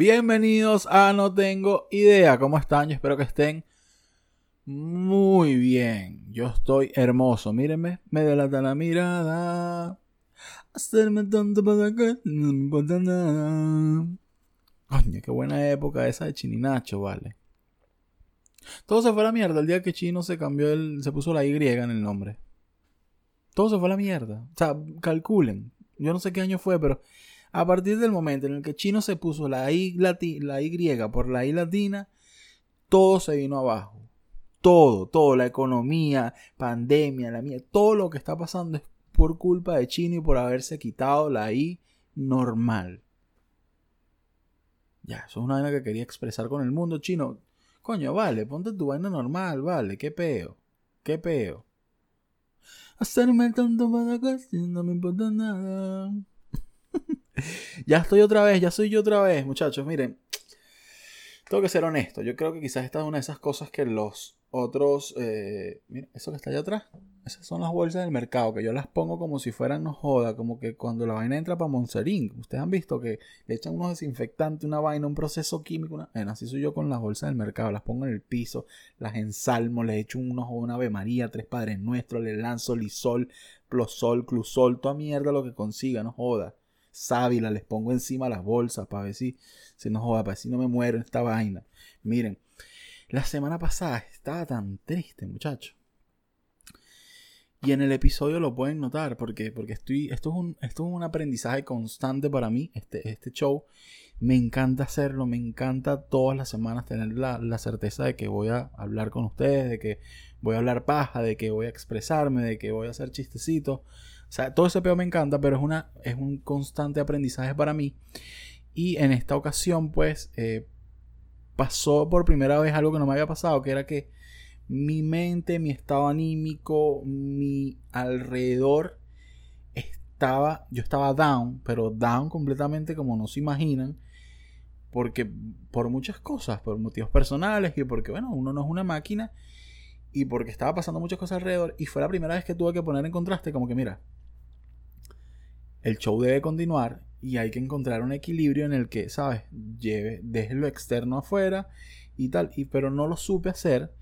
Bienvenidos a No Tengo Idea. ¿Cómo están? Yo espero que estén muy bien. Yo estoy hermoso. Mírenme, me delata la mirada. Hacerme tonto para que no me importa nada. Coño, qué buena época esa de Chininacho, vale. Todo se fue a la mierda el día que Chino se cambió el. se puso la Y en el nombre. Todo se fue a la mierda. O sea, calculen. Yo no sé qué año fue, pero a partir del momento en el que Chino se puso la la y por la I latina, todo se vino abajo. Todo, todo, la economía, pandemia, la mía, todo lo que está pasando es por culpa de Chino y por haberse quitado la I normal. Ya, eso es una vaina que quería expresar con el mundo chino. Coño, vale, ponte tu vaina normal, vale, qué peo, qué peo. Hacerme tonto para que no me importa nada ya estoy otra vez, ya soy yo otra vez, muchachos. Miren, tengo que ser honesto. Yo creo que quizás esta es una de esas cosas que los otros. Eh, eso que está allá atrás. Esas son las bolsas del mercado, que yo las pongo como si fueran no joda, como que cuando la vaina entra para Monserín. Ustedes han visto que le echan unos desinfectantes, una vaina, un proceso químico. Una... Bueno, así soy yo con las bolsas del mercado. Las pongo en el piso, las ensalmo, les echo unos una Ave María, tres Padres Nuestros, le lanzo lisol, plosol, clusol, toda mierda lo que consiga, no joda sábila, les pongo encima las bolsas para ver si se nos joda, para ver si no me muero en esta vaina. Miren, la semana pasada estaba tan triste, muchacho. Y en el episodio lo pueden notar, porque, porque estoy, esto, es un, esto es un aprendizaje constante para mí, este, este show. Me encanta hacerlo, me encanta todas las semanas tener la, la, certeza de que voy a hablar con ustedes, de que voy a hablar paja, de que voy a expresarme, de que voy a hacer chistecitos. Sea, todo ese peo me encanta, pero es, una, es un constante aprendizaje para mí. Y en esta ocasión, pues, eh, pasó por primera vez algo que no me había pasado, que era que mi mente, mi estado anímico, mi alrededor estaba, yo estaba down, pero down completamente como no se imaginan, porque por muchas cosas, por motivos personales y porque, bueno, uno no es una máquina y porque estaba pasando muchas cosas alrededor y fue la primera vez que tuve que poner en contraste como que, mira, el show debe continuar y hay que encontrar un equilibrio en el que, ¿sabes? Lleve, deje lo externo afuera y tal, y, pero no lo supe hacer.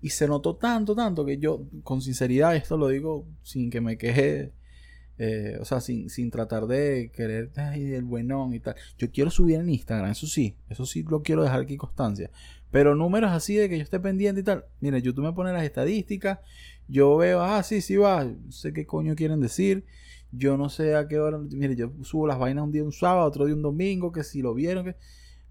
Y se notó tanto, tanto que yo, con sinceridad, esto lo digo sin que me queje, eh, o sea, sin, sin, tratar de querer, ay, el buenón y tal. Yo quiero subir en Instagram, eso sí, eso sí lo quiero dejar aquí constancia. Pero números así de que yo esté pendiente y tal. Mire, YouTube me pone las estadísticas, yo veo, ah, sí, sí va, sé qué coño quieren decir yo no sé a qué hora. Mire, yo subo las vainas un día un sábado, otro día un domingo, que si lo vieron, que.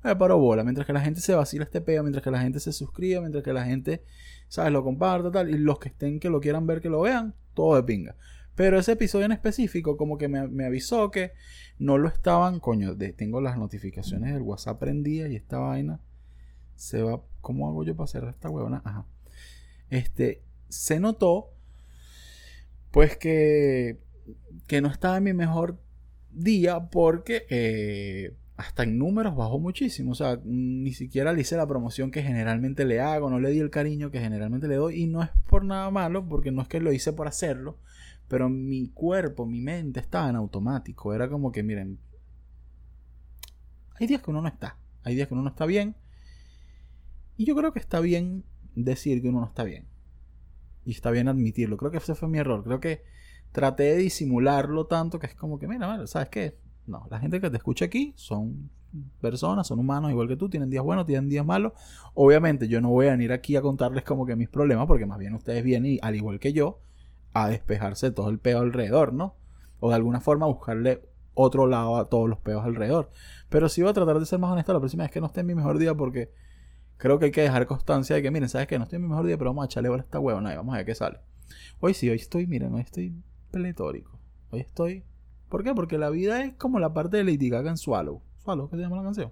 Me paro bola. Mientras que la gente se vacila este peo, mientras que la gente se suscriba, mientras que la gente, ¿sabes? Lo comparta, tal. Y los que estén, que lo quieran ver, que lo vean, todo de pinga. Pero ese episodio en específico, como que me, avisó que no lo estaban. Coño, tengo las notificaciones del WhatsApp prendidas y esta vaina se va. ¿Cómo hago yo para hacer esta huevona? Ajá. Este. Se notó. Pues que que no estaba en mi mejor día porque eh, hasta en números bajó muchísimo. O sea, ni siquiera le hice la promoción que generalmente le hago, no le di el cariño que generalmente le doy. Y no es por nada malo, porque no es que lo hice por hacerlo, pero mi cuerpo, mi mente estaba en automático. Era como que, miren, hay días que uno no está, hay días que uno no está bien. Y yo creo que está bien decir que uno no está bien. Y está bien admitirlo. Creo que ese fue mi error. Creo que traté de disimularlo tanto que es como que, mira, ¿sabes qué? No, la gente que te escucha aquí son personas, son humanos igual que tú, tienen días buenos, tienen días malos. Obviamente yo no voy a venir aquí a contarles como que mis problemas, porque más bien ustedes vienen, al igual que yo, a despejarse todo el peo alrededor, ¿no? O de alguna forma buscarle otro lado a todos los peos alrededor. Pero sí voy a tratar de ser más honesto la próxima vez que no esté en mi mejor día, porque creo que hay que dejar constancia de que, miren, ¿sabes qué? No estoy en mi mejor día, pero vamos a echarle a esta huevona y vamos a ver qué sale. Hoy sí, hoy estoy, miren, hoy estoy pletórico. Hoy estoy. ¿Por qué? Porque la vida es como la parte de Lady Gaga en Swallow. Swallow, ¿qué se llama la canción?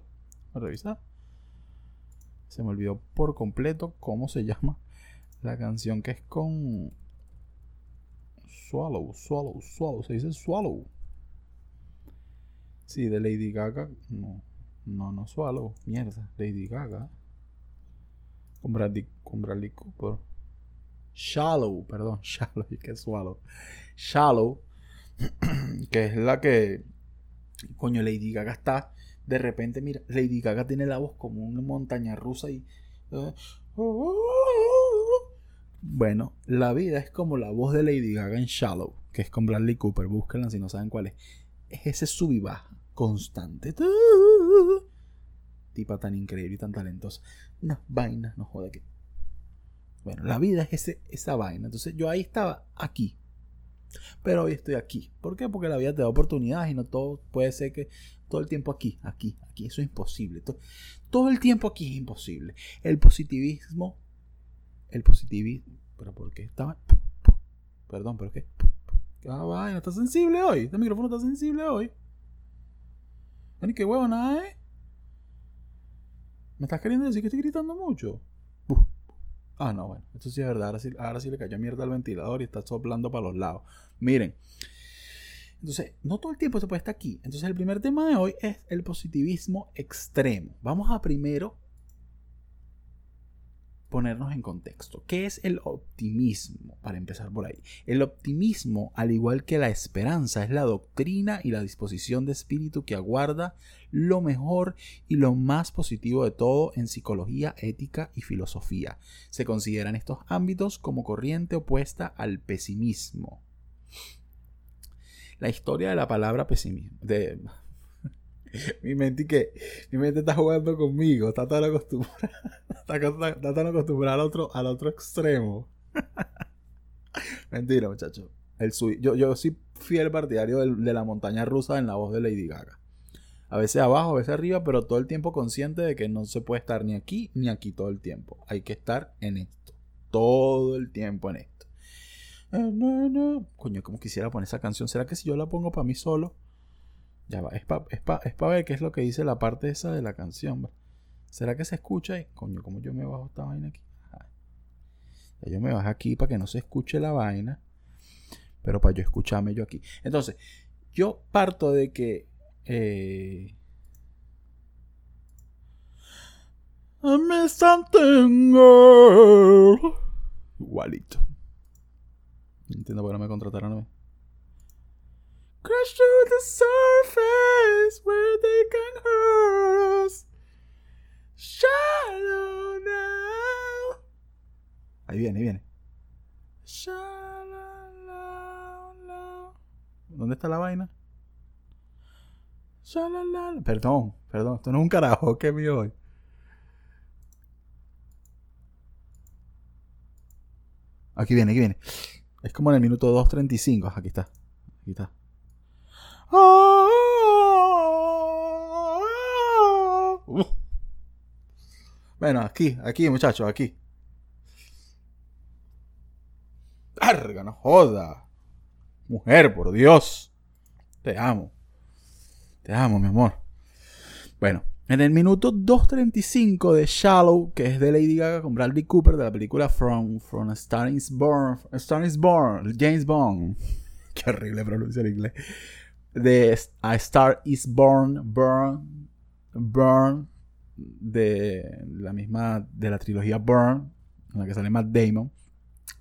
A revisar. Se me olvidó por completo cómo se llama la canción que es con. Swallow, Swallow, Swallow. Se dice Swallow. Sí, de Lady Gaga. No, no, no Swallow. Mierda. Lady Gaga. Con Bradley, con Bradley Cooper. Shallow, perdón, Shallow, que Swallow. Shallow, que es la que, coño, Lady Gaga está De repente, mira, Lady Gaga tiene la voz como una montaña rusa y... eh, Bueno, la vida es como la voz de Lady Gaga en Shallow, que es con Bradley Cooper. Búsquenla si no saben cuál es. Es ese sub y baja constante. Tipa tan increíble y tan talentosa. Unas vainas, no joda que. Bueno, la vida es ese, esa vaina. Entonces yo ahí estaba aquí. Pero hoy estoy aquí. ¿Por qué? Porque la vida te da oportunidades y no todo puede ser que todo el tiempo aquí, aquí, aquí. Eso es imposible. Todo, todo el tiempo aquí es imposible. El positivismo. El positivismo. ¿Pero por qué estaba.? Perdón, ¿pero qué? Ah, vaina, está sensible hoy. Este micrófono está sensible hoy. Qué huevo nada, ¿eh? ¿Me estás queriendo decir que estoy gritando mucho? Ah, no, bueno. Esto sí es verdad. Ahora sí, ahora sí le cayó mierda al ventilador y está soplando para los lados. Miren. Entonces, no todo el tiempo se puede estar aquí. Entonces, el primer tema de hoy es el positivismo extremo. Vamos a primero ponernos en contexto. ¿Qué es el optimismo? Para empezar por ahí. El optimismo, al igual que la esperanza, es la doctrina y la disposición de espíritu que aguarda lo mejor y lo más positivo de todo en psicología, ética y filosofía. Se consideran estos ámbitos como corriente opuesta al pesimismo. La historia de la palabra pesimismo. De, mi mente que mi mente está jugando conmigo, está tan acostumbrada, está, tan acostumbrada al otro, al otro extremo. Mentira, muchachos. Yo, yo soy fiel partidario de la montaña rusa en la voz de Lady Gaga. A veces abajo, a veces arriba, pero todo el tiempo consciente de que no se puede estar ni aquí ni aquí todo el tiempo. Hay que estar en esto. Todo el tiempo en esto. Coño, como quisiera poner esa canción. ¿Será que si yo la pongo para mí solo? Ya va, es para es ver qué es lo que dice la parte esa de la canción. ¿Será que se escucha? Y, coño, como yo me bajo esta vaina aquí? Ya yo me bajo aquí para que no se escuche la vaina. Pero para yo escucharme yo aquí. Entonces, yo parto de que. Eh, I something, Igualito. No entiendo por qué no me contrataron a mí. Crash to the surface where they can hurt us. Shallow now. Ahí viene, ahí viene. ¿Dónde está la vaina? Perdón, perdón, esto no es un carajo que mío hoy. Aquí viene, aquí viene. Es como en el minuto 2.35. Aquí está. Aquí está. Bueno, aquí, aquí, muchachos, aquí. Larga, no joda. Mujer, por Dios. Te amo. Te amo, mi amor. Bueno, en el minuto 2.35 de Shallow, que es de Lady Gaga con Bradley Cooper, de la película From, From Star is Born, Star is Born, James Bond. Qué horrible pronunciar inglés de A Star is Born, Burn, Burn, de la misma, de la trilogía Burn, en la que sale Matt Damon.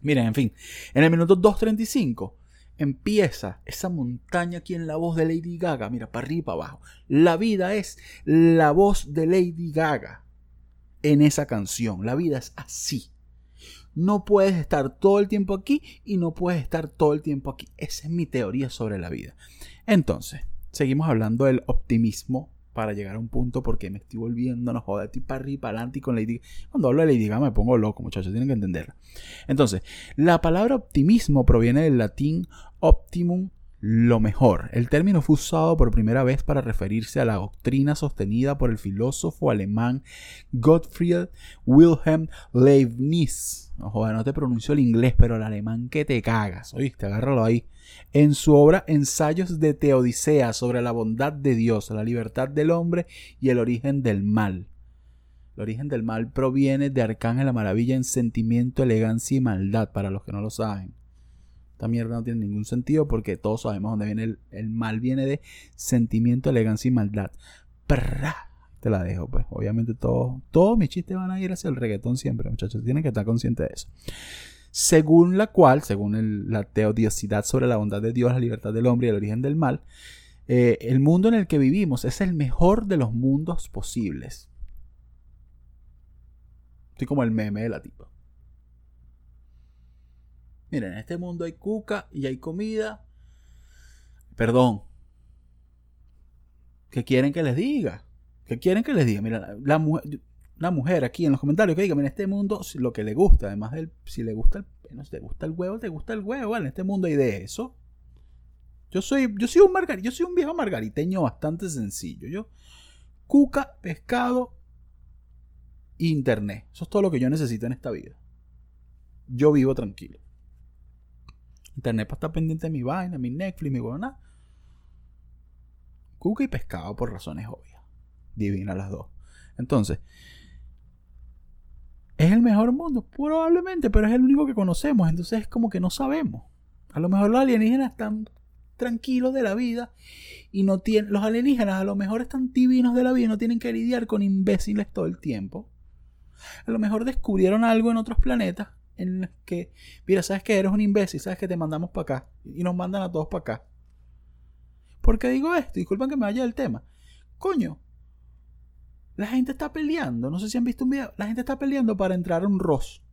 Miren, en fin, en el minuto 2.35 empieza esa montaña aquí en la voz de Lady Gaga, mira, para arriba para abajo. La vida es la voz de Lady Gaga en esa canción. La vida es así. No puedes estar todo el tiempo aquí y no puedes estar todo el tiempo aquí. Esa es mi teoría sobre la vida. Entonces, seguimos hablando del optimismo para llegar a un punto porque me estoy volviendo, no joder, estoy para arriba, para adelante y con Lady Cuando hablo de Lady Gaga me pongo loco, muchachos, tienen que entenderlo. Entonces, la palabra optimismo proviene del latín optimum lo mejor. El término fue usado por primera vez para referirse a la doctrina sostenida por el filósofo alemán Gottfried Wilhelm Leibniz. No no te pronuncio el inglés, pero el alemán que te cagas. Oíste, agárralo ahí. En su obra Ensayos de Teodicea sobre la bondad de Dios, la libertad del hombre y el origen del mal. El origen del mal proviene de Arcángel la Maravilla en sentimiento, elegancia y maldad, para los que no lo saben. Esta mierda no tiene ningún sentido porque todos sabemos dónde viene el, mal. Viene de sentimiento, elegancia y maldad. Te la dejo, pues. Obviamente todos, todos mis chistes van a ir hacia el reggaetón siempre, muchachos. Tienen que estar conscientes de eso. Según la cual, según la teodiosidad sobre la bondad de Dios, la libertad del hombre y el origen del mal, eh, el mundo en el que vivimos es el mejor de los mundos posibles. Estoy como el meme de la tipa. Miren, en este mundo hay cuca y hay comida. Perdón. ¿Qué quieren que les diga? ¿Qué quieren que les diga? Mira, la, mujer, una mujer aquí en los comentarios que diga, en este mundo lo que le gusta, además del, si le gusta el, no, si te gusta el huevo, te gusta el huevo. En este mundo hay de eso. Yo soy, yo soy un yo soy un viejo margariteño bastante sencillo. Yo, cuca, pescado, internet. Eso es todo lo que yo necesito en esta vida. Yo vivo tranquilo. Internet para estar pendiente de mi vaina, mi Netflix, mi huevona. Cuca y pescado por razones obvias. Divina las dos. Entonces, ¿es el mejor mundo? Probablemente, pero es el único que conocemos. Entonces es como que no sabemos. A lo mejor los alienígenas están tranquilos de la vida y no tienen, los alienígenas a lo mejor están divinos de la vida y no tienen que lidiar con imbéciles todo el tiempo. A lo mejor descubrieron algo en otros planetas en los que, mira, sabes que eres un imbécil, sabes que te mandamos para acá y nos mandan a todos para acá. ¿Por qué digo esto? Disculpen que me vaya del tema. Coño, la gente está peleando, no sé si han visto un video, la gente está peleando para entrar a un ROS.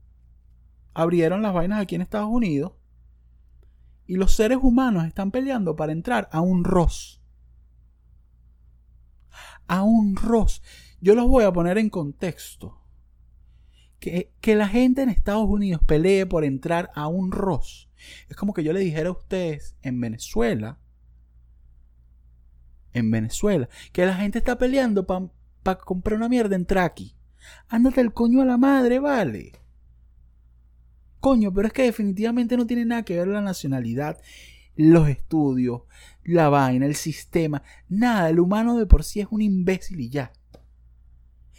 Abrieron las vainas aquí en Estados Unidos y los seres humanos están peleando para entrar a un ROS. A un ROS. Yo los voy a poner en contexto. Que, que, la gente en Estados Unidos pelee por entrar a un ROS. Es como que yo le dijera a ustedes en Venezuela en Venezuela, que la gente está peleando para comprar una mierda en Traki. Ándate el coño a la madre, vale. Coño, pero es que definitivamente no tiene nada que ver la nacionalidad, los estudios, la vaina, el sistema, nada. El humano de por sí es un imbécil y ya.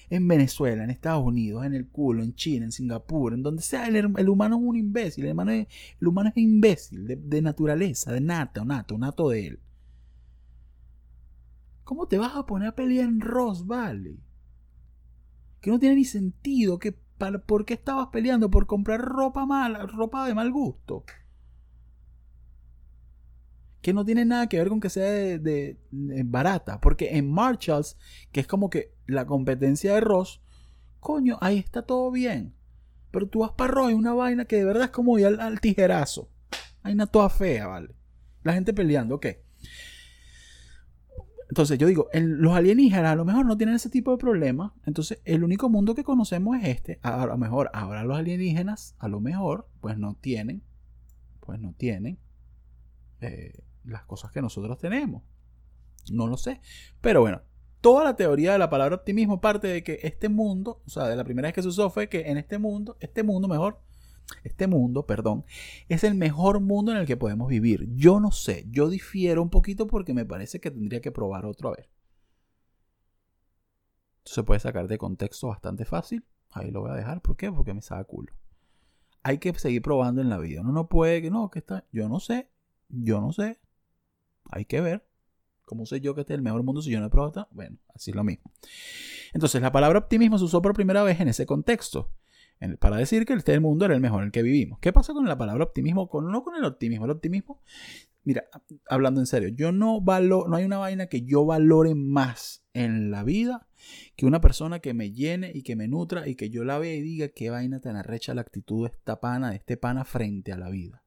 En Venezuela, en Estados Unidos, en el culo, en China, en Singapur, en donde sea, el, humano es un imbécil. El humano es, el humano es imbécil de, naturaleza, de nata, nato, nato de él. ¿Cómo te vas a poner a pelear en Ross, vale? Que no tiene ni sentido. Que, ¿Por qué estabas peleando? ¿Por comprar ropa mala, ropa de mal gusto? Que no tiene nada que ver con que sea de, barata. Porque en Marshalls, que es como que la competencia de Ross, coño, ahí está todo bien. Pero tú vas para Ross una vaina que de verdad es como ir al, tijerazo. Hay una toda fea, ¿vale? La gente peleando, ok. Entonces yo digo, los alienígenas a lo mejor no tienen ese tipo de problemas. Entonces el único mundo que conocemos es este. A, lo mejor ahora los alienígenas, a lo mejor, pues no tienen, pues no tienen eh, las cosas que nosotros tenemos. No lo sé. Pero bueno, toda la teoría de la palabra optimismo parte de que este mundo, o sea, de la primera vez que se usó fue que en este mundo, este mundo mejor, este mundo, perdón, es el mejor mundo en el que podemos vivir. Yo no sé, yo difiero un poquito porque me parece que tendría que probar otro a ver. se puede sacar de contexto bastante fácil. Ahí lo voy a dejar. ¿Por qué? Porque me saca culo. Hay que seguir probando en la vida. Uno no puede que no, que está. Yo no sé. Yo no sé. Hay que ver. ¿Cómo sé yo que este es el mejor mundo si yo no he probado? Bueno, así es lo mismo. Entonces, la palabra optimismo se usó por primera vez en ese contexto para decir que este mundo era el mejor en el que vivimos. ¿Qué pasa con la palabra optimismo? Con, no con el optimismo. El optimismo, mira, hablando en serio, yo no valoro, no hay una vaina que yo valore más en la vida que una persona que me llene y que me nutra y que yo la vea y diga qué vaina tan arrecha la actitud de esta pana, de este pana frente a la vida.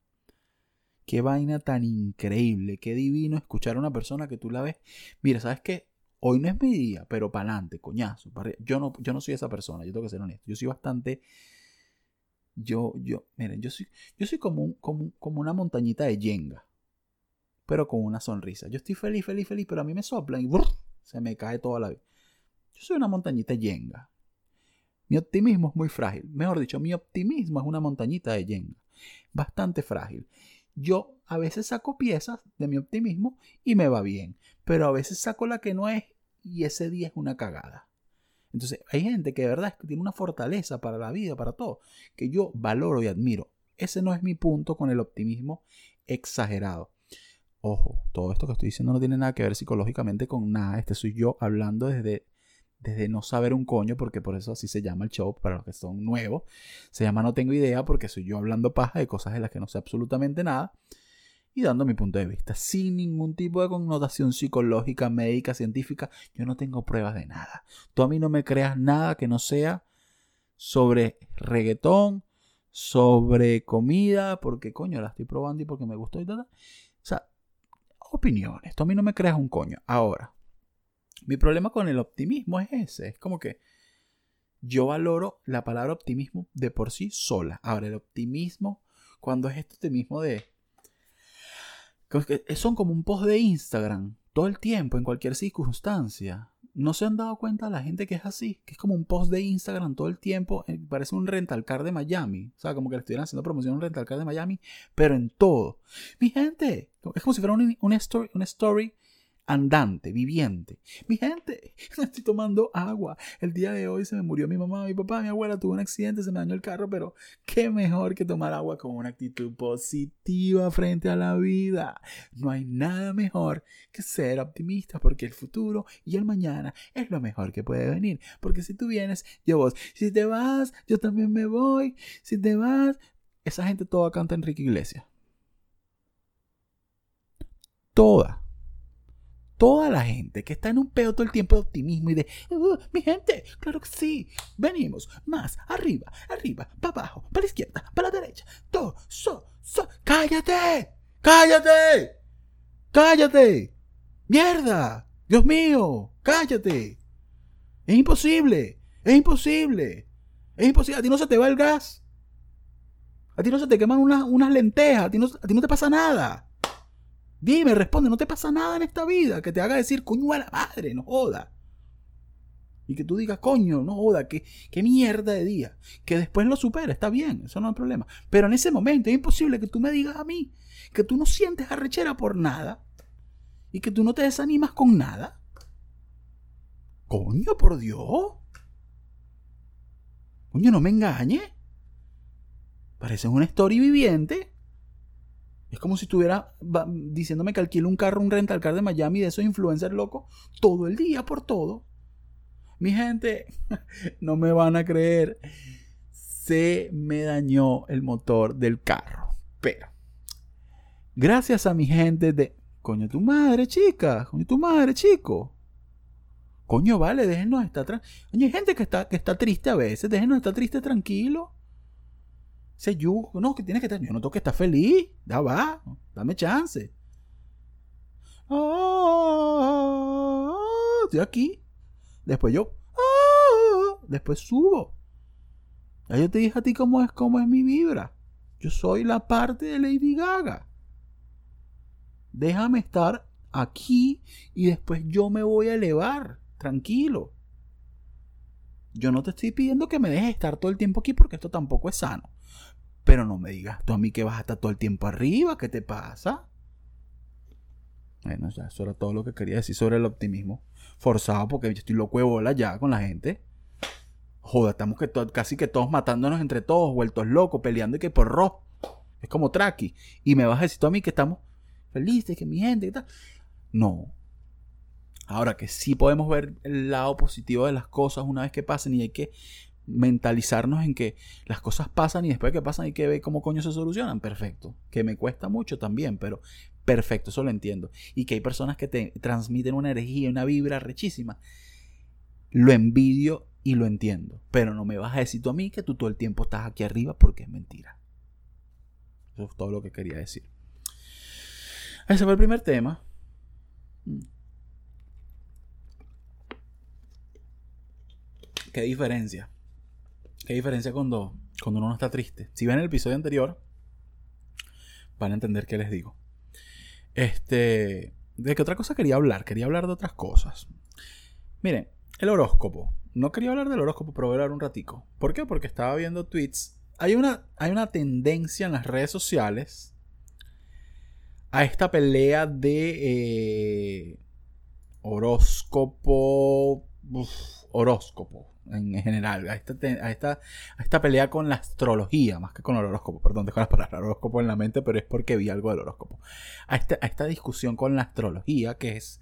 Qué vaina tan increíble, qué divino escuchar a una persona que tú la ves. Mira, ¿sabes qué? Hoy no es mi día, pero para adelante, coñazo. Yo no, yo no soy esa persona, yo tengo que ser honesto. Yo soy bastante. Yo, yo, miren, yo soy, yo soy como, como, como una montañita de yenga, pero con una sonrisa. Yo estoy feliz, feliz, feliz, pero a mí me soplan y se me cae toda la vida. Yo soy una montañita de yenga. Mi optimismo es muy frágil. Mejor dicho, mi optimismo es una montañita de yenga. Bastante frágil. Yo a veces saco piezas de mi optimismo y me va bien, pero a veces saco la que no es y ese día es una cagada. Entonces, hay gente que de verdad tiene una fortaleza para la vida, para todo, que yo valoro y admiro. Ese no es mi punto con el optimismo exagerado. Ojo, todo esto que estoy diciendo no tiene nada que ver psicológicamente con nada. Este soy yo hablando desde, desde no saber un coño, porque por eso así se llama el show, para los que son nuevos. Se llama No tengo idea, porque soy yo hablando paja de cosas de las que no sé absolutamente nada. y dando mi punto de vista, sin ningún tipo de connotación psicológica, médica, científica. Yo no tengo pruebas de nada. Tú a mí no me creas nada que no sea sobre reggaetón, sobre comida, porque coño, la estoy probando y porque me gustó y tal. O sea, opiniones. Tú a mí no me creas un coño. Ahora, mi problema con el optimismo es ese. Es como que yo valoro la palabra optimismo de por sí sola. Ahora, el optimismo, cuando es este optimismo de... Son como un post de Instagram, todo el tiempo, en cualquier circunstancia. ¿No se han dado cuenta la gente que es así? Que es como un post de Instagram todo el tiempo. Eh, parece un rental car de Miami. O sea, como que le estuvieran haciendo promoción a un rental car de Miami, pero en todo. Mi gente, es como si fuera una, story, una story andante, viviente. Mi gente, estoy tomando agua. El día de hoy se me murió mi mamá, mi papá, mi abuela tuvo un accidente, se me dañó el carro, pero qué mejor que tomar agua con una actitud positiva frente a la vida. No hay nada mejor que ser optimista porque el futuro y el mañana es lo mejor que puede venir. Porque si tú vienes, yo vos. Si te vas, yo también me voy. Si te vas, esa gente toda canta Enrique Iglesias. Toda toda la gente que está en un pedo todo el tiempo de optimismo y de, uh, mi gente, claro que sí, venimos, más, arriba, arriba, para abajo, para la izquierda, para la derecha, todo, so, so, cállate, cállate, cállate, mierda, Dios mío, cállate, es imposible, es imposible, es imposible, a ti no se te va el gas, a ti no se te queman unas, unas lentejas, a no, a ti no te pasa nada. Dime, responde, no te pasa nada en esta vida que te haga decir, coño a la madre, no joda. Y que tú digas, coño, no joda, qué, qué mierda de día. Que después lo supera, está bien, eso no hay problema. Pero en ese momento es imposible que tú me digas a mí que tú no sientes arrechera por nada y que tú no te desanimas con nada. Coño, por Dios. Coño, no me engañe. Parece una story viviente. Es como si estuviera diciéndome que alquilo un carro, un rental car de Miami de esos influencers locos todo el día por todo. Mi gente, no me van a creer. Se me dañó el motor del carro. Pero, gracias a mi gente de. Coño, tu madre, chica. Coño, tu madre, chico. Coño, vale, déjenos estar. Coño, hay gente que está, que está triste a veces. Déjenos estar triste tranquilo. Ese yugo, no, que tienes que estar. Yo no tengo que estar feliz. Ya va, dame chance. Ah, estoy aquí. Después yo. Ah, después subo. Ya yo te dije a ti cómo es, cómo es mi vibra. Yo soy la parte de Lady Gaga. Déjame estar aquí y después yo me voy a elevar. Tranquilo. Yo no te estoy pidiendo que me dejes estar todo el tiempo aquí porque esto tampoco es sano. Pero no me digas tú a mí que vas a estar todo el tiempo arriba, ¿qué te pasa? Bueno, ya, eso era todo lo que quería decir sobre el optimismo. Forzado porque yo estoy loco de bola ya con la gente. Joder, estamos que casi que todos matándonos entre todos, vueltos locos, peleando y que por ro. Es como Traki. Y me vas a decir tú a mí que estamos felices, que mi gente, ¿qué tal? No. Ahora que sí podemos ver el lado positivo de las cosas una vez que pasen y hay que mentalizarnos en que las cosas pasan y después que pasan hay que ver cómo coño se solucionan. Perfecto. Que me cuesta mucho también, pero perfecto, eso lo entiendo. Y que hay personas que te transmiten una energía, una vibra rechísima. Lo envidio y lo entiendo. Pero no me vas a decir tú a mí que tú todo el tiempo estás aquí arriba porque es mentira. Eso es todo lo que quería decir. Ese fue el primer tema. Mm. ¿Qué diferencia? ¿Qué diferencia cuando, cuando uno no está triste? Si ven el episodio anterior, van a entender qué les digo. Este. ¿De qué otra cosa quería hablar? Quería hablar de otras cosas. Miren, el horóscopo. No quería hablar del horóscopo, pero voy a hablar un ratico. ¿Por qué? Porque estaba viendo tweets. Hay una, hay una tendencia en las redes sociales a esta pelea de eh, horóscopo. horóscopo en general, a esta, a esta, a esta pelea con la astrología, más que con el horóscopo, perdón, dejo la palabra horóscopo en la mente, pero es porque vi algo del horóscopo, a esta, a esta discusión con la astrología, que es,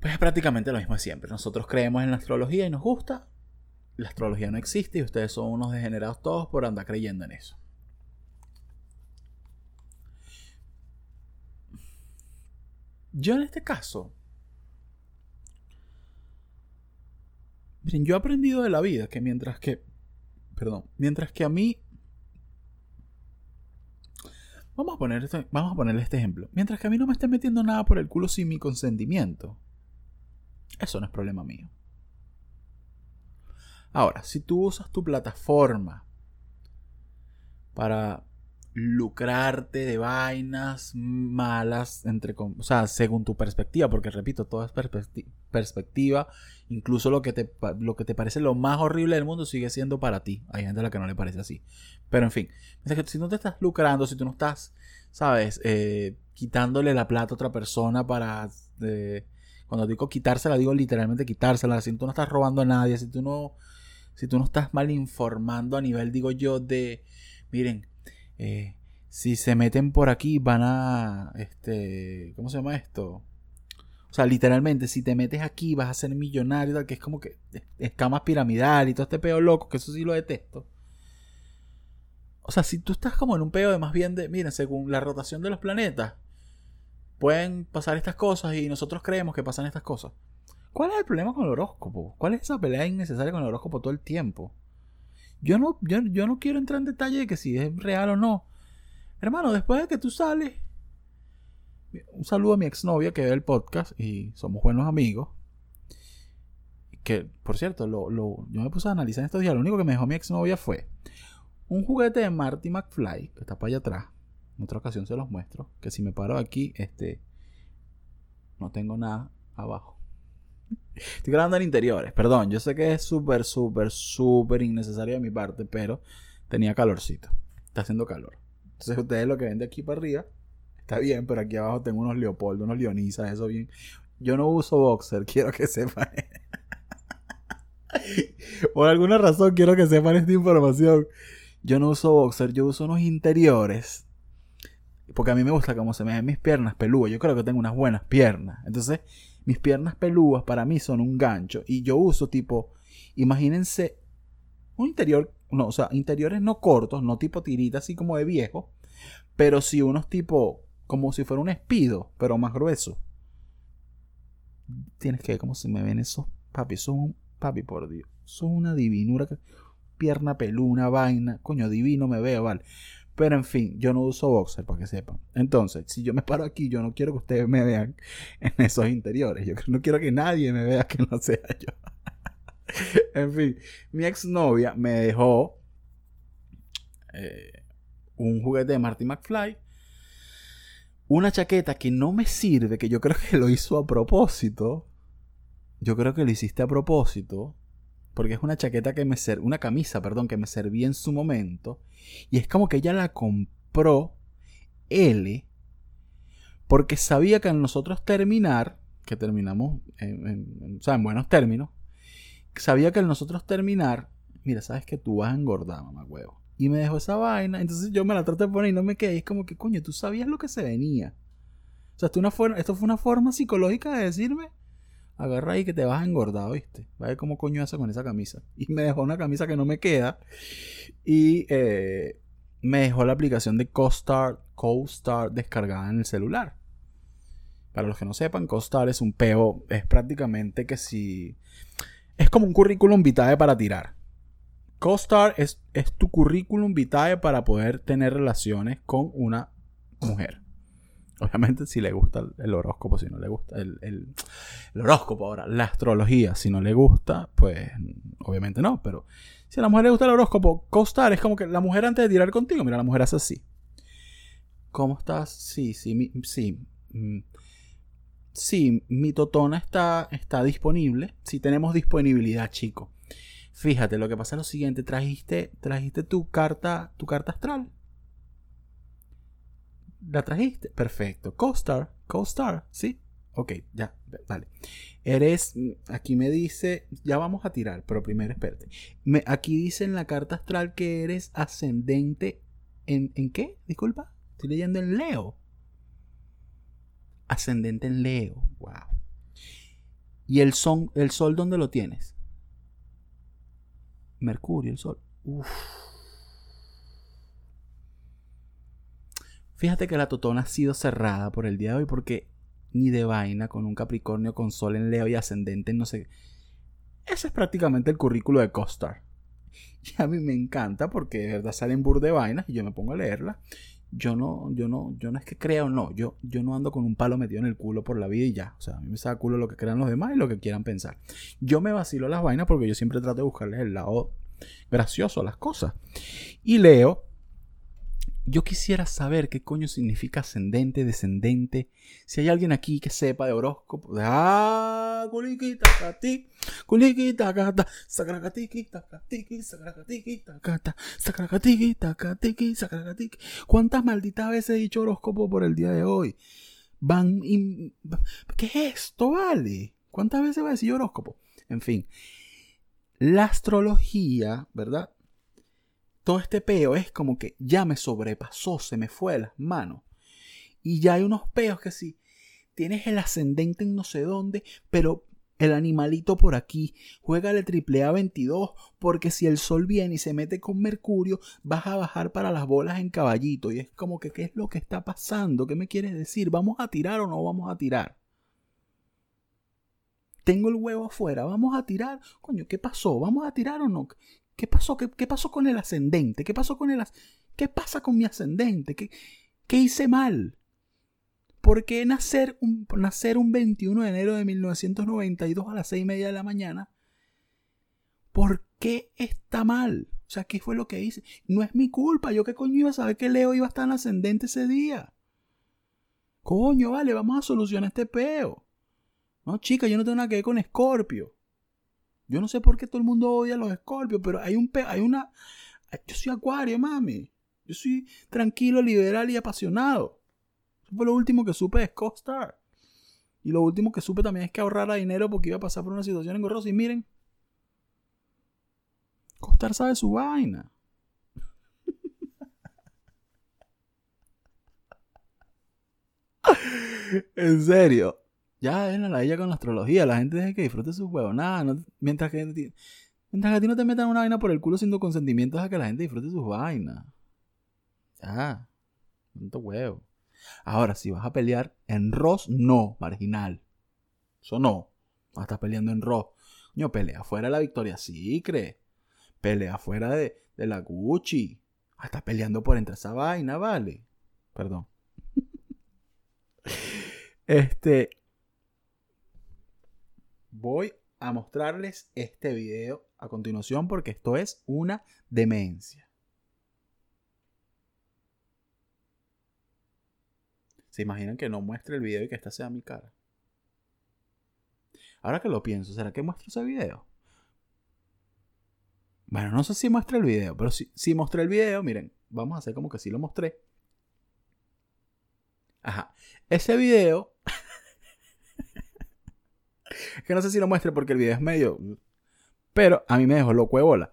pues es prácticamente lo mismo de siempre, nosotros creemos en la astrología y nos gusta, la astrología no existe y ustedes son unos degenerados todos por andar creyendo en eso. Yo en este caso, miren, yo he aprendido de la vida que mientras que, perdón, mientras que a mí, vamos a poner este, vamos a ponerle este ejemplo, mientras que a mí no me esté metiendo nada por el culo sin mi consentimiento, eso no es problema mío. Ahora, si tú usas tu plataforma para lucrarte de vainas malas, entre, o sea, según tu perspectiva, porque repito, todo es perspectiva, incluso lo que, te, lo que te parece lo más horrible del mundo sigue siendo para ti. Hay gente a la que no le parece así. Pero en fin, si no te estás lucrando, si tú no estás, sabes, eh, quitándole la plata a otra persona para... Eh, cuando digo quitársela, digo literalmente quitársela. Si tú no estás robando a nadie, si tú no, si tú no estás mal informando a nivel, digo yo, de, miren, eh, si se meten por aquí van a, este, ¿cómo se llama esto? O sea, literalmente, si te metes aquí vas a ser millonario, que es como que escamas piramidal y todo este peo loco, que eso sí lo detesto. O sea, si tú estás como en un peo de más bien de, miren, según la rotación de los planetas, pueden pasar estas cosas y nosotros creemos que pasan estas cosas. ¿Cuál es el problema con el horóscopo? ¿Cuál es esa pelea innecesaria con el horóscopo todo el tiempo? Yo no, yo, no quiero entrar en detalle de que si es real o no. Hermano, después de que tú sales. Un saludo a mi exnovia que ve el podcast y somos buenos amigos. Que, por cierto, lo, yo me puse a analizar estos días. Lo único que me dejó mi exnovia fue un juguete de Marty McFly, que está para allá atrás. En otra ocasión se los muestro. Que si me paro aquí, este. No tengo nada abajo. Estoy grabando en interiores, perdón. Yo sé que es súper, súper, súper innecesario de mi parte, pero tenía calorcito. Está haciendo calor. Entonces, ustedes lo que ven de aquí para arriba está bien, pero aquí abajo tengo unos Leopoldo, unos Leonisas, eso bien. Yo no uso boxer, quiero que sepan. Por alguna razón quiero que sepan esta información. Yo no uso boxer, yo uso unos interiores. Porque a mí me gusta cómo se me ven mis piernas peludas. Yo creo que tengo unas buenas piernas. Entonces, mis piernas peludas para mí son un gancho. Y yo uso tipo, imagínense, un interior, no, o sea, interiores no cortos, no tipo tirita así como de viejo, pero sí unos tipo, como si fuera un espido, pero más grueso. Tienes que ver cómo se me ven esos, papi, son, papi, por Dios, son una divinura, pierna peluda, vaina, coño, divino me veo, vale. Pero en fin, yo no uso boxer para que sepan. Entonces, si yo me paro aquí, yo no quiero que ustedes me vean en esos interiores. Yo no quiero que nadie me vea que no sea yo. en fin, mi exnovia me dejó eh, un juguete de Marty McFly. Una chaqueta que no me sirve, que yo creo que lo hizo a propósito. Yo creo que lo hiciste a propósito porque es una chaqueta que me ser, una camisa, perdón, que me servía en su momento y es como que ella la compró L porque sabía que al nosotros terminar, que terminamos en, o sea, en buenos términos, sabía que al nosotros terminar, mira, sabes que tú vas a engordar, mamá huevo. Y me dejó esa vaina, entonces yo me la traté de poner y no me quedé. es como que, coño, tú sabías lo que se venía. O sea, esto, esto fue una forma psicológica de decirme, agarra ahí que te vas a engordar, ¿viste? Va a ver cómo coño hace con esa camisa. Y me dejó una camisa que no me queda. Y eh, me dejó la aplicación de CoStar, CoStar descargada en el celular. Para los que no sepan, CoStar es un peo, es prácticamente que si... Es como un currículum vitae para tirar. CoStar es, es tu currículum vitae para poder tener relaciones con una mujer. Obviamente si le gusta el, horóscopo, si no le gusta el, horóscopo ahora, la astrología, si no le gusta, pues obviamente no, pero si a la mujer le gusta el horóscopo, costar es como que la mujer antes de tirar contigo, mira, la mujer hace así. ¿Cómo estás? Sí, sí, sí. Mm, sí, mi totona está, está disponible. Sí tenemos disponibilidad, chico. Fíjate, lo que pasa es lo siguiente, trajiste, trajiste tu carta, tu carta astral. ¿La trajiste? Perfecto. Co-Star. Co-Star. ¿Sí? Ok, ya, vale. Eres, aquí me dice, ya vamos a tirar, pero primero espérate. Me, aquí dice en la carta astral que eres ascendente en, ¿en qué? Disculpa, estoy leyendo en Leo. Ascendente en Leo, wow. ¿Y el, son, el sol dónde lo tienes? Mercurio, el sol. Uf. Fíjate que la totona ha sido cerrada por el día de hoy porque ni de vaina con un Capricornio con Sol en Leo y ascendente en no sé. Ese es prácticamente el currículo de Costar. Y a mí me encanta porque de verdad salen bur de vainas y yo me pongo a leerla. Yo no, yo no, yo no es que crea o no, yo, yo no ando con un palo metido en el culo por la vida y ya. O sea, a mí me saca culo lo que crean los demás y lo que quieran pensar. Yo me vacilo las vainas porque yo siempre trato de buscarles el lado gracioso a las cosas. Y leo yo quisiera saber qué coño significa ascendente, descendente. Si hay alguien aquí que sepa de horóscopo. Ah, culiquita, cati, culiquita, cata, sacracatiquita, catiki, sacracatiquita, cata, sacracatiquita, catiki, sacracatiqui. ¿Cuántas malditas veces he dicho horóscopo por el día de hoy? Van. ¿Qué es esto, vale? ¿Cuántas veces va a decir horóscopo? En fin. La astrología, ¿verdad? Todo este peo es como que ya me sobrepasó, se me fue de las manos. Y ya hay unos peos que sí, tienes el ascendente en no sé dónde, pero el animalito por aquí, juega triple A 22, porque si el sol viene y se mete con Mercurio, vas a bajar para las bolas en caballito. Y es como que, ¿qué es lo que está pasando? ¿Qué me quieres decir? ¿Vamos a tirar o no vamos a tirar? Tengo el huevo afuera, vamos a tirar. Coño, ¿qué pasó? ¿Vamos a tirar o no? ¿Qué pasó? ¿Qué, pasó con el ascendente? ¿Qué pasó con el ¿Qué pasa con mi ascendente? ¿Qué, qué hice mal? ¿Por qué nacer un, nacer un 21 de enero de 1992 a las 6 y media de la mañana? ¿Por qué está mal? O sea, ¿qué fue lo que hice? No es mi culpa. ¿Yo qué coño iba a saber que Leo iba a estar en ascendente ese día? Coño, vale, vamos a solucionar este peo. No, chica, yo no tengo nada que ver con Scorpio. Yo no sé por qué todo el mundo odia a los escorpios, pero hay un hay una yo soy acuario, mami. Yo soy tranquilo, liberal y apasionado. Eso fue lo último que supe de Scott Y lo último que supe también es que ahorrara dinero porque iba a pasar por una situación engorrosa. Y miren, Costar sabe su vaina. en serio. Ya, ven la ella con la astrología. La gente deja que disfrute sus huevos. Nada, mientras que mientras que a ti no te metan una vaina por el culo sin tu consentimiento, deja que la gente disfrute sus vainas. Ya. Tanto huevo. Ahora, si vas a pelear en Ross, no, marginal. Eso no. Vas a estar peleando en Ross. Coño, pelea fuera de la Victoria Secret. Pelea fuera de, de la Gucci. Estás peleando por entre esa vaina, vale. Perdón. este voy a mostrarles este video a continuación porque esto es una demencia. ¿Se imaginan que no muestre el video y que esta sea mi cara? Ahora que lo pienso, ¿será que muestro ese video? Bueno, no sé si muestra el video, pero si, mostré el video, miren, vamos a hacer como que sí lo mostré. Ajá. Ese video que no sé si lo muestre porque el video es medio. Pero a mí me dejó loco de bola.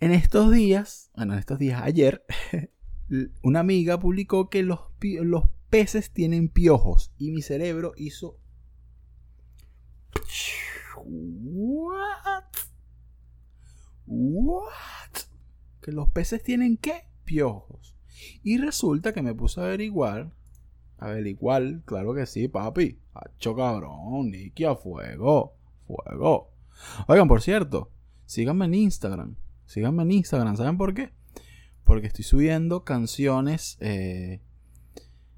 En estos días, bueno, en estos días, ayer, una amiga publicó que los, los peces tienen piojos. Y mi cerebro hizo. ¿What? ¿What? Que los peces tienen qué? Piojos. Y resulta que me puse a averiguar a ver, igual, claro que sí, papi. Hacho cabrón, Nicky a fuego. Fuego. Oigan, por cierto, síganme en Instagram. Síganme en Instagram. ¿Saben por qué? Porque estoy subiendo canciones eh,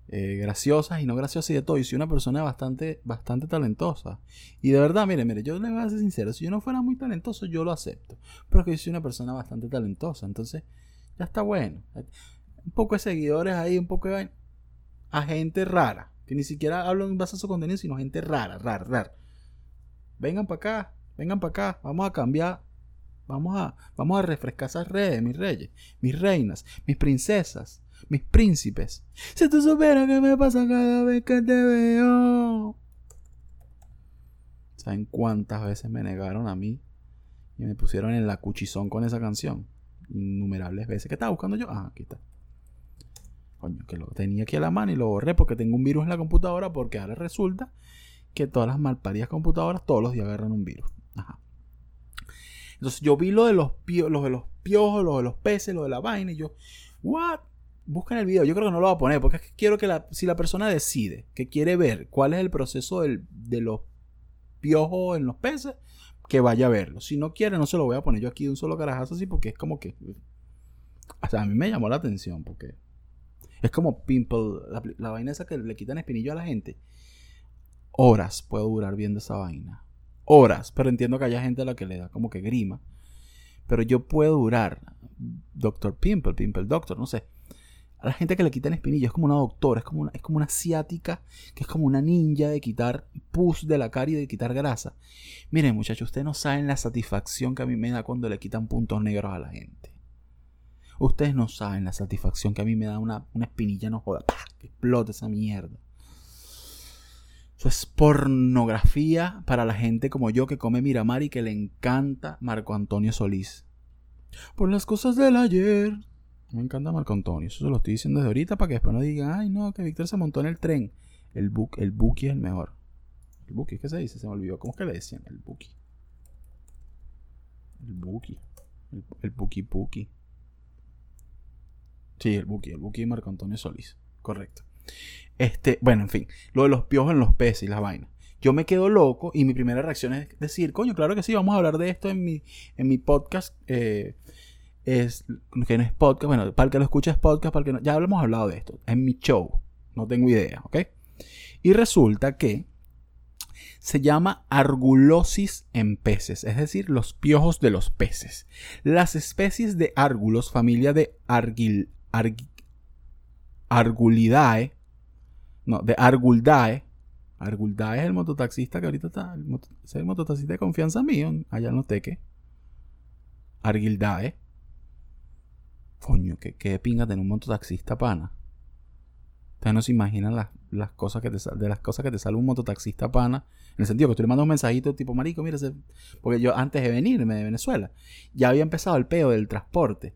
eh, graciosas y no graciosas y de todo. Y soy una persona bastante, bastante talentosa. Y de verdad, mire, mire, yo le voy a ser sincero. Si yo no fuera muy talentoso, yo lo acepto. Pero es que yo soy una persona bastante talentosa. Entonces, ya está bueno. Un poco de seguidores ahí, un poco de a gente rara, que ni siquiera hablan en base a su contenido, sino gente rara, rara, rara. Vengan para acá, vengan para acá, vamos a cambiar, vamos a, vamos a refrescar esas redes, mis reyes, mis reinas, mis princesas, mis príncipes. Si tú supieras qué me pasa cada vez que te veo. ¿Saben cuántas veces me negaron a mí y me pusieron en la cuchizón con esa canción? Innumerables veces. ¿Qué estaba buscando yo? Ah, aquí está. Coño, que lo tenía aquí a la mano y lo borré porque tengo un virus en la computadora porque ahora resulta que todas las malparidas computadoras todos los días agarran un virus. Ajá. Entonces yo vi lo de los, lo de los piojos, lo de los peces, lo de la vaina y yo, ¿what? busquen el video. Yo creo que no lo voy a poner porque es que quiero que si la persona decide que quiere ver cuál es el proceso de los piojos en los peces, que vaya a verlo. Si no quiere, no se lo voy a poner yo aquí de un solo carajazo así porque es como que... O sea, a mí me llamó la atención porque es como pimple, la, la vaina esa que le quitan espinillo a la gente. Horas puedo durar viendo esa vaina. Horas, pero entiendo que haya gente a la que le da como que grima. Pero yo puedo durar, Doctor Pimple, Pimple Doctor, no sé a la gente que le quitan espinillas es como una doctora, es como una, es como una asiática, que es como una ninja de quitar pus de la cara y de quitar grasa. Miren, muchachos, ustedes no saben la satisfacción que a mí me da cuando le quitan puntos negros a la gente. Ustedes no saben la satisfacción que a mí me da una, espinilla, no joda, que explote esa mierda. Eso es pornografía para la gente como yo que come Miramar y que le encanta Marco Antonio Solís. Por las cosas del ayer, me encanta Marco Antonio. Eso se lo estoy diciendo desde ahorita para que después no digan, ay no, que Víctor se montó en el tren. El, bu el Buki es el mejor. El Buki, ¿qué se dice? Se me olvidó. ¿Cómo es que le decían? El Buki. El Buki. El, el Buki Buki. Sí, el Buki. El Buki Marco Antonio Solís. Correcto. Este, bueno, en fin. Lo de los piojos en los peces y las vainas. Yo me quedo loco y mi primera reacción es decir, coño, claro que sí, vamos a hablar de esto en mi, en mi podcast. Eh, es que no es podcast, bueno, para el que lo escucha es podcast, para el que no, ya hemos hablado de esto, en mi show, no tengo idea, ¿ok? Y resulta que se llama argulosis en peces, es decir, los piojos de los peces. Las especies de árgulos, familia de argil, argulidae, no, de arguldae, arguldae es el mototaxista que ahorita está, es el mototaxista de confianza mío, allá en los teques, arguildae Coño, que, que pinga tener un mototaxista pana. Ustedes no se imaginan las, cosas que te, de las cosas que te sale un mototaxista pana. En el sentido que tú le mandas un mensajito tipo, marico, mira, porque yo antes de venirme de Venezuela, ya había empezado el peo del transporte.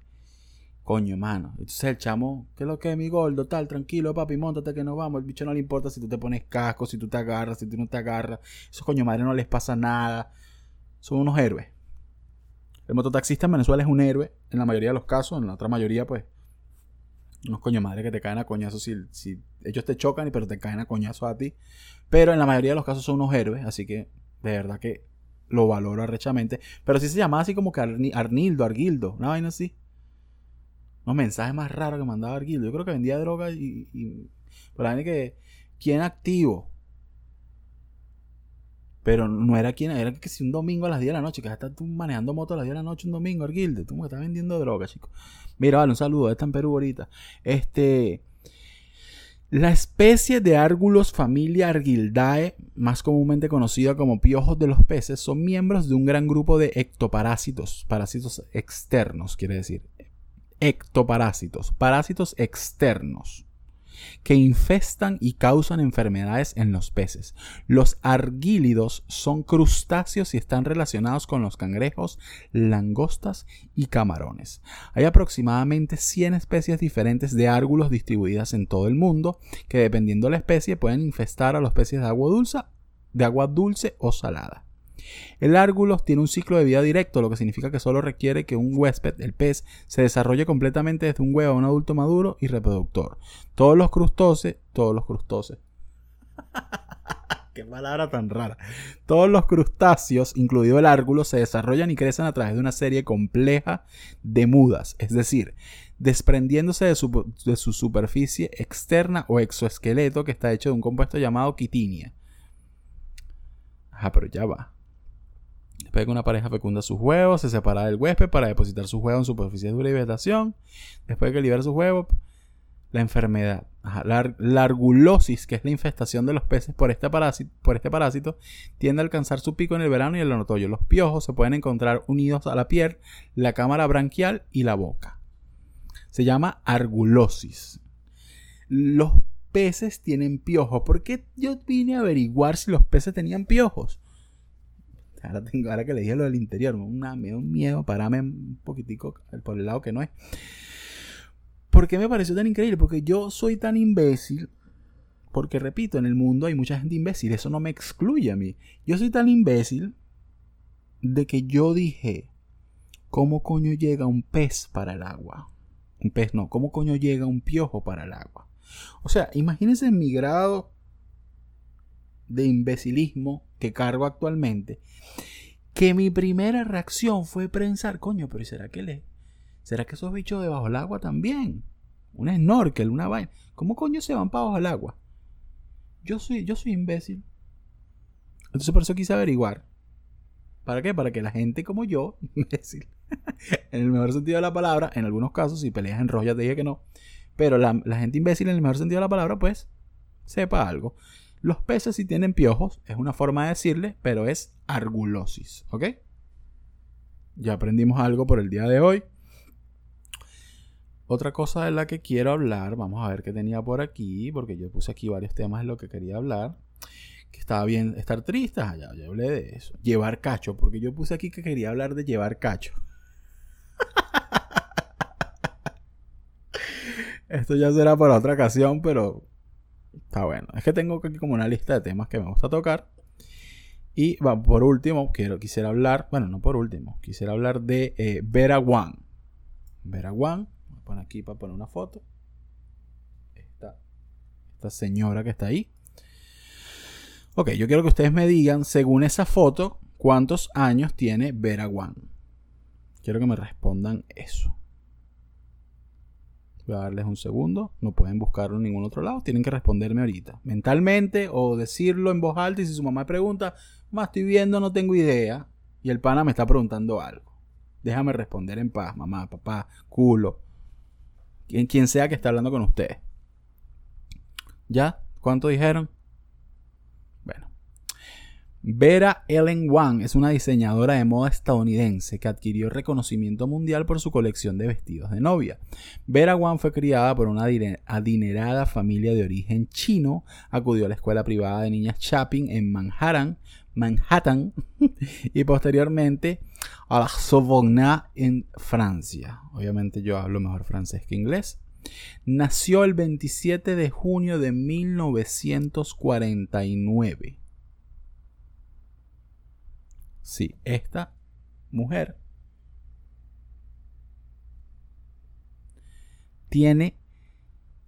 Coño, mano. Entonces el chamo, ¿qué es lo que es mi gordo? Tal, tranquilo, papi, montate que no vamos. El bicho no le importa si tú te pones casco, si tú te agarras, si tú no te agarras. Esos coño madre no les pasa nada. Son unos héroes. El mototaxista en Venezuela es un héroe, en la mayoría de los casos, en la otra mayoría, pues, unos coño madre que te caen a coñazos si, si ellos te chocan, pero te caen a coñazos a ti. Pero en la mayoría de los casos son unos héroes, así que de verdad que lo valoro arrechamente. Pero sí se llamaba así como que Arnildo, Arguildo, una vaina así. Unos mensajes más raros que mandaba Arguildo. Yo creo que vendía droga y. pero la que. ¿Quién activo? Pero no era quien, era que si un domingo a las 10 de la noche, que estás tú manejando moto a las 10 de la noche un domingo, Arguilde, tú me estás vendiendo droga, chico. Mira, vale, un saludo, está en Perú ahorita. Este. La especie de Argulos familia Argildae, más comúnmente conocida como piojos de los peces, son miembros de un gran grupo de ectoparásitos, parásitos externos, quiere decir. Ectoparásitos, parásitos externos que infestan y causan enfermedades en los peces. Los argílidos son crustáceos y están relacionados con los cangrejos, langostas y camarones. Hay aproximadamente 100 especies diferentes de árgulos distribuidas en todo el mundo que dependiendo de la especie pueden infestar a los peces de agua dulce, de agua dulce o salada. El árgulos tiene un ciclo de vida directo, lo que significa que solo requiere que un huésped, el pez, se desarrolle completamente desde un huevo a un adulto maduro y reproductor. Todos los crustóceos, todos los crustóceos. Qué palabra tan rara. Todos los crustáceos, incluido el árgulo, se desarrollan y crecen a través de una serie compleja de mudas, es decir, desprendiéndose de su, de su superficie externa o exoesqueleto que está hecho de un compuesto llamado quitinia. Ajá, pero ya va. Después de que una pareja fecunda sus huevos, se separa del huésped para depositar sus huevos en superficie dura y vegetación. Después de que libera sus huevos, la enfermedad, la, argulosis, que es la infestación de los peces por este, parásito, tiende a alcanzar su pico en el verano y el otoño. Los piojos se pueden encontrar unidos a la piel, la cámara branquial y la boca. Se llama argulosis. Los peces tienen piojos. ¿Por qué yo vine a averiguar si los peces tenían piojos? Ahora, tengo, que le dije lo del interior, me da un miedo pararme un poquitico por el lado que no es. ¿Por qué me pareció tan increíble? Porque yo soy tan imbécil. Porque repito, en el mundo hay mucha gente imbécil. Eso no me excluye a mí. Yo soy tan imbécil de que yo dije, ¿cómo coño llega un pez para el agua? Un pez no. ¿Cómo coño llega un piojo para el agua? O sea, imagínense mi grado de imbecilismo que cargo actualmente. Que mi primera reacción fue pensar, coño, pero ¿será que le, será que esos bichos debajo del agua también? Un snorkel, una vaina. ¿Cómo coño se van para abajo del agua? Yo soy, yo soy imbécil. Entonces por eso quise averiguar. ¿Para qué? Para que la gente como yo, imbécil, en el mejor sentido de la palabra, en algunos casos, si peleas en rojo te dije que no, pero la, gente imbécil en el mejor sentido de la palabra, pues, sepa algo. Los peces si tienen piojos, es una forma de decirle, pero es argulosis, ¿ok? Ya aprendimos algo por el día de hoy. Otra cosa de la que quiero hablar, vamos a ver qué tenía por aquí, porque yo puse aquí varios temas de lo que quería hablar. Que estaba bien estar triste, ah, ya, ya hablé de eso. Llevar cacho, porque yo puse aquí que quería hablar de llevar cacho. Esto ya será para otra ocasión, pero está bueno. Es que tengo aquí como una lista de temas que me gusta tocar. Y por último, quiero, quisiera hablar, bueno, no por último, quisiera hablar de eh, Vera Wang. Vera Wang poner aquí para poner una foto. Esta, esta señora que está ahí. Ok, yo quiero que ustedes me digan, según esa foto, cuántos años tiene Vera Wang. Quiero que me respondan eso. Voy a darles un segundo. No pueden buscarlo en ningún otro lado. Tienen que responderme ahorita. Mentalmente o decirlo en voz alta. Y si su mamá pregunta, más estoy viendo, no tengo idea. Y el pana me está preguntando algo. Déjame responder en paz, mamá, papá, culo quien, sea que esté hablando con ustedes. ¿Ya? ¿Cuánto dijeron? Vera Ellen Wang es una diseñadora de moda estadounidense que adquirió reconocimiento mundial por su colección de vestidos de novia. Vera Wang fue criada por una adinerada familia de origen chino, acudió a la escuela privada de niñas Chapin en Manhattan, Manhattan y posteriormente a la Sorbonne en Francia. Obviamente yo hablo mejor francés que inglés. Nació el 27 de junio de 1949. Sí, esta mujer tiene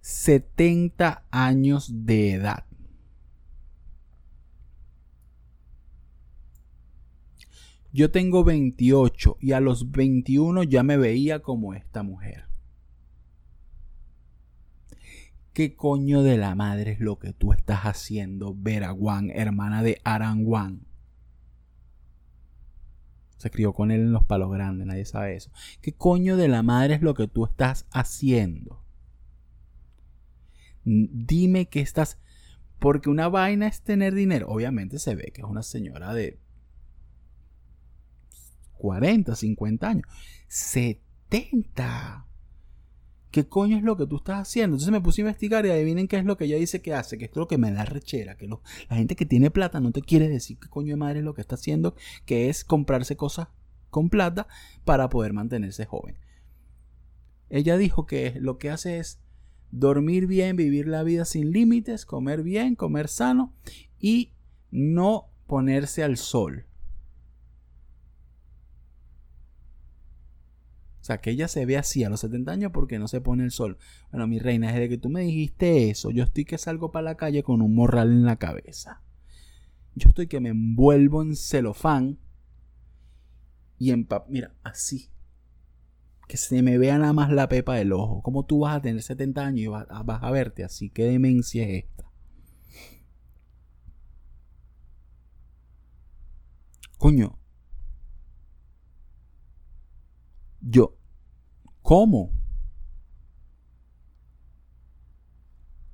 70 años de edad. Yo tengo 28 y a los 21 ya me veía como esta mujer. ¿Qué coño de la madre es lo que tú estás haciendo, Vera Wang, hermana de Aran Wang? Se crió con él en los palos grandes, nadie sabe eso. ¿Qué coño de la madre es lo que tú estás haciendo? Dime que estás... Porque una vaina es tener dinero. Obviamente se ve que es una señora de 40, 50 años. 70. ¿Qué coño es lo que tú estás haciendo? Entonces me puse a investigar y adivinen qué es lo que ella dice que hace, que esto es lo que me da rechera, que la gente que tiene plata no te quiere decir qué coño de madre es lo que está haciendo, que es comprarse cosas con plata para poder mantenerse joven. Ella dijo que lo que hace es dormir bien, vivir la vida sin límites, comer bien, comer sano y no ponerse al sol. O sea, que ella se ve así a los 70 años porque no se pone el sol. Bueno, mi reina, desde que tú me dijiste eso, yo estoy que salgo para la calle con un morral en la cabeza. Yo estoy que me envuelvo en celofán y en Mira, así. Que se me vea nada más la pepa del ojo. ¿Cómo tú vas a tener 70 años y vas a verte así? ¿Qué demencia es esta? Coño, Yo, ¿cómo?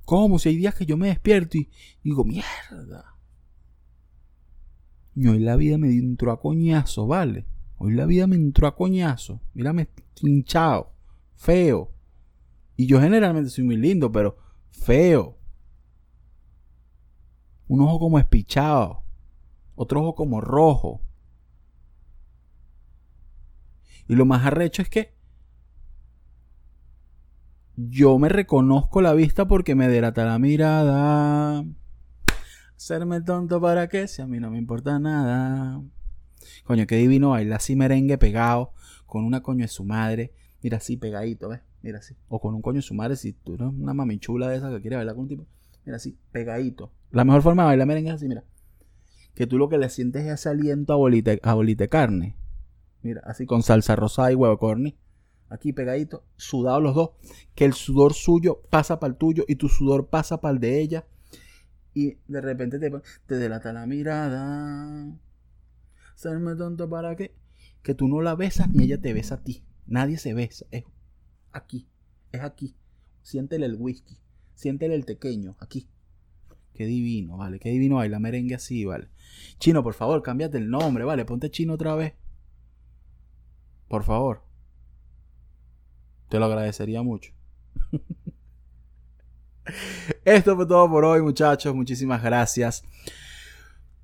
¿Cómo? Si hay días que yo me despierto y, digo, mierda. Y hoy la vida me entró a coñazo, ¿vale? Hoy la vida me entró a coñazo. Mírame hinchado, feo. Y yo generalmente soy muy lindo, pero feo. Un ojo como espichado. Otro ojo como rojo. Y lo más arrecho es que yo me reconozco la vista porque me delata la mirada. Serme tonto para qué, si a mí no me importa nada. Coño, qué divino bailar así merengue pegado con una coño de su madre. Mira así pegadito, ¿ves? Mira así. O con un coño de su madre, si tú eres una mamichula de esa que quiere bailar con un tipo. Mira así, pegadito. La mejor forma de bailar merengue es así, mira. Que tú lo que le sientes es ese aliento a bolita, a bolita de carne. Mira, así con salsa rosada y huevo corny. Aquí pegadito, sudados los dos. Que el sudor suyo pasa para el tuyo y tu sudor pasa para el de ella. Y de repente te, te delata la mirada. Serme tonto para qué. Que tú no la besas ni ella te besa a ti. Nadie se besa. Es aquí. Es aquí. Siéntele el whisky. Siéntele el pequeño. Aquí. Qué divino, vale. Qué divino baila merengue así, vale. Chino, por favor, cámbiate el nombre, vale. Ponte chino otra vez. Por favor. Te lo agradecería mucho. Esto fue todo por hoy, muchachos. Muchísimas gracias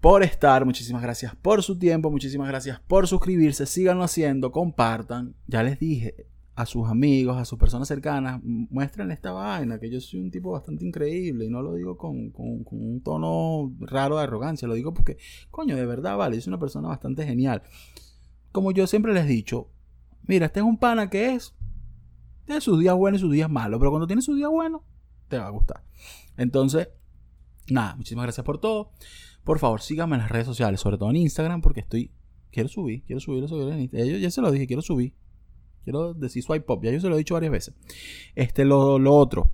por estar. Muchísimas gracias por su tiempo. Muchísimas gracias por suscribirse. Síganlo haciendo. Compartan. Ya les dije a sus amigos, a sus personas cercanas, muéstrenle esta vaina, que yo soy un tipo bastante increíble y no lo digo con, con, un tono raro de arrogancia, lo digo porque, coño, de verdad, vale, soy una persona bastante genial. Como yo siempre les he dicho, mira, este es un pana que es, tiene sus días buenos y sus días malos, pero cuando tiene sus días buenos, te va a gustar. Entonces, nada, muchísimas gracias por todo. Por favor, síganme en las redes sociales, sobre todo en Instagram, porque estoy, quiero subir, quiero subir los en Instagram. Yo ya se lo dije, quiero subir Quiero decir swipe pop, ya yo se lo he dicho varias veces. Este, lo, lo otro.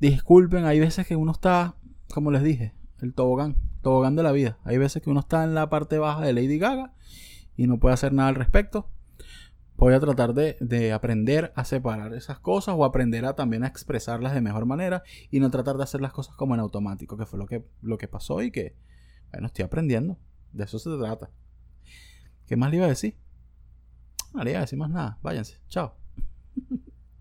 Disculpen, hay veces que uno está, como les dije, el tobogán, tobogán de la vida. Hay veces que uno está en la parte baja de Lady Gaga y no puede hacer nada al respecto. Voy a tratar de, de, aprender a separar esas cosas o aprender a también a expresarlas de mejor manera y no tratar de hacer las cosas como en automático, que fue lo que, lo que pasó y que, bueno, estoy aprendiendo. De eso se trata. ¿Qué más le iba a decir? No le iba a decir más nada. Váyanse. Chao.